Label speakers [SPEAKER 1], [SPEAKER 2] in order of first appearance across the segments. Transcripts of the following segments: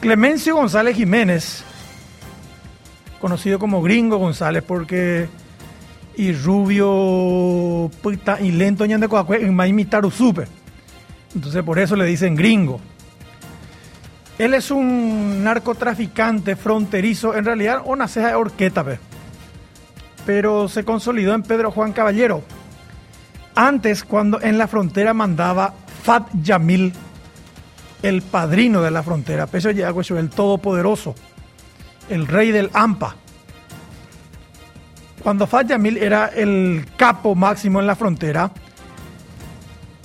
[SPEAKER 1] Clemencio González Jiménez, conocido como Gringo González, porque y rubio puta, y lento ñande en Miami Tarusupe. Entonces por eso le dicen gringo. Él es un narcotraficante fronterizo, en realidad una ceja de horqueta, pero se consolidó en Pedro Juan Caballero. Antes, cuando en la frontera mandaba Fat Yamil, el padrino de la frontera, peso el todopoderoso, el rey del AMPA. Cuando Fat Yamil era el capo máximo en la frontera,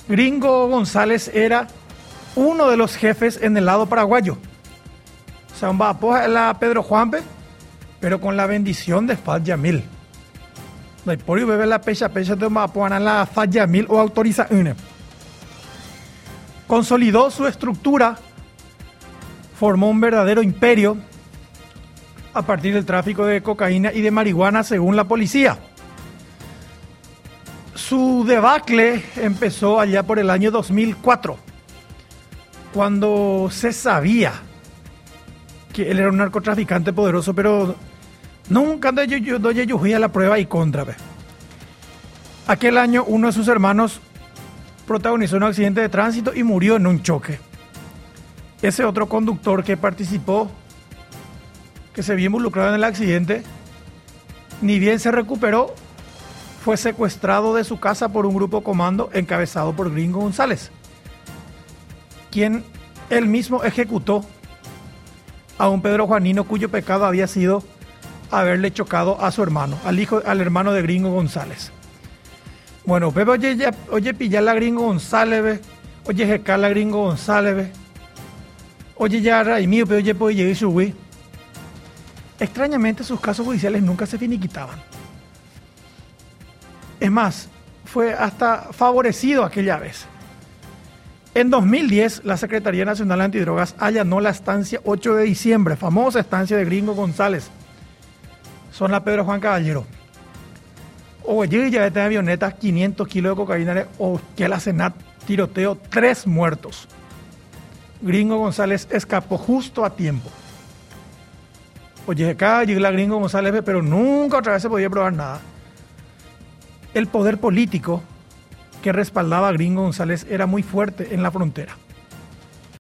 [SPEAKER 1] Gringo González era uno de los jefes en el lado paraguayo. O sea, un la Pedro Juanpe, pero con la bendición de Fat Yamil. No por bebe la pecha pecha de a la Fat Yamil o autoriza una. Consolidó su estructura, formó un verdadero imperio a partir del tráfico de cocaína y de marihuana según la policía. Su debacle empezó allá por el año 2004, cuando se sabía que él era un narcotraficante poderoso, pero nunca yo fui a la prueba y contra. Aquel año uno de sus hermanos protagonizó un accidente de tránsito y murió en un choque. Ese otro conductor que participó que se vio involucrado en el accidente, ni bien se recuperó, fue secuestrado de su casa por un grupo comando encabezado por Gringo González, quien él mismo ejecutó a un Pedro Juanino cuyo pecado había sido haberle chocado a su hermano, al hijo, al hermano de Gringo González. Bueno, Pepe, oye, oye, pillar la Gringo González, ve. oye, jecar la Gringo González, ve. oye, ya, y mío, pero oye, pues, llegué su Extrañamente sus casos judiciales nunca se finiquitaban. Es más, fue hasta favorecido aquella vez. En 2010, la Secretaría Nacional Antidrogas allanó la estancia 8 de diciembre, famosa estancia de Gringo González. Son la Pedro Juan Caballero. Oye, ya de avionetas, 500 kilos de cocaína, o que la Senat tiroteo, tres muertos. Gringo González escapó justo a tiempo. Oye, acá llegó la gringo González, pero nunca otra vez se podía probar nada. El poder político que respaldaba a Gringo González era muy fuerte en la frontera.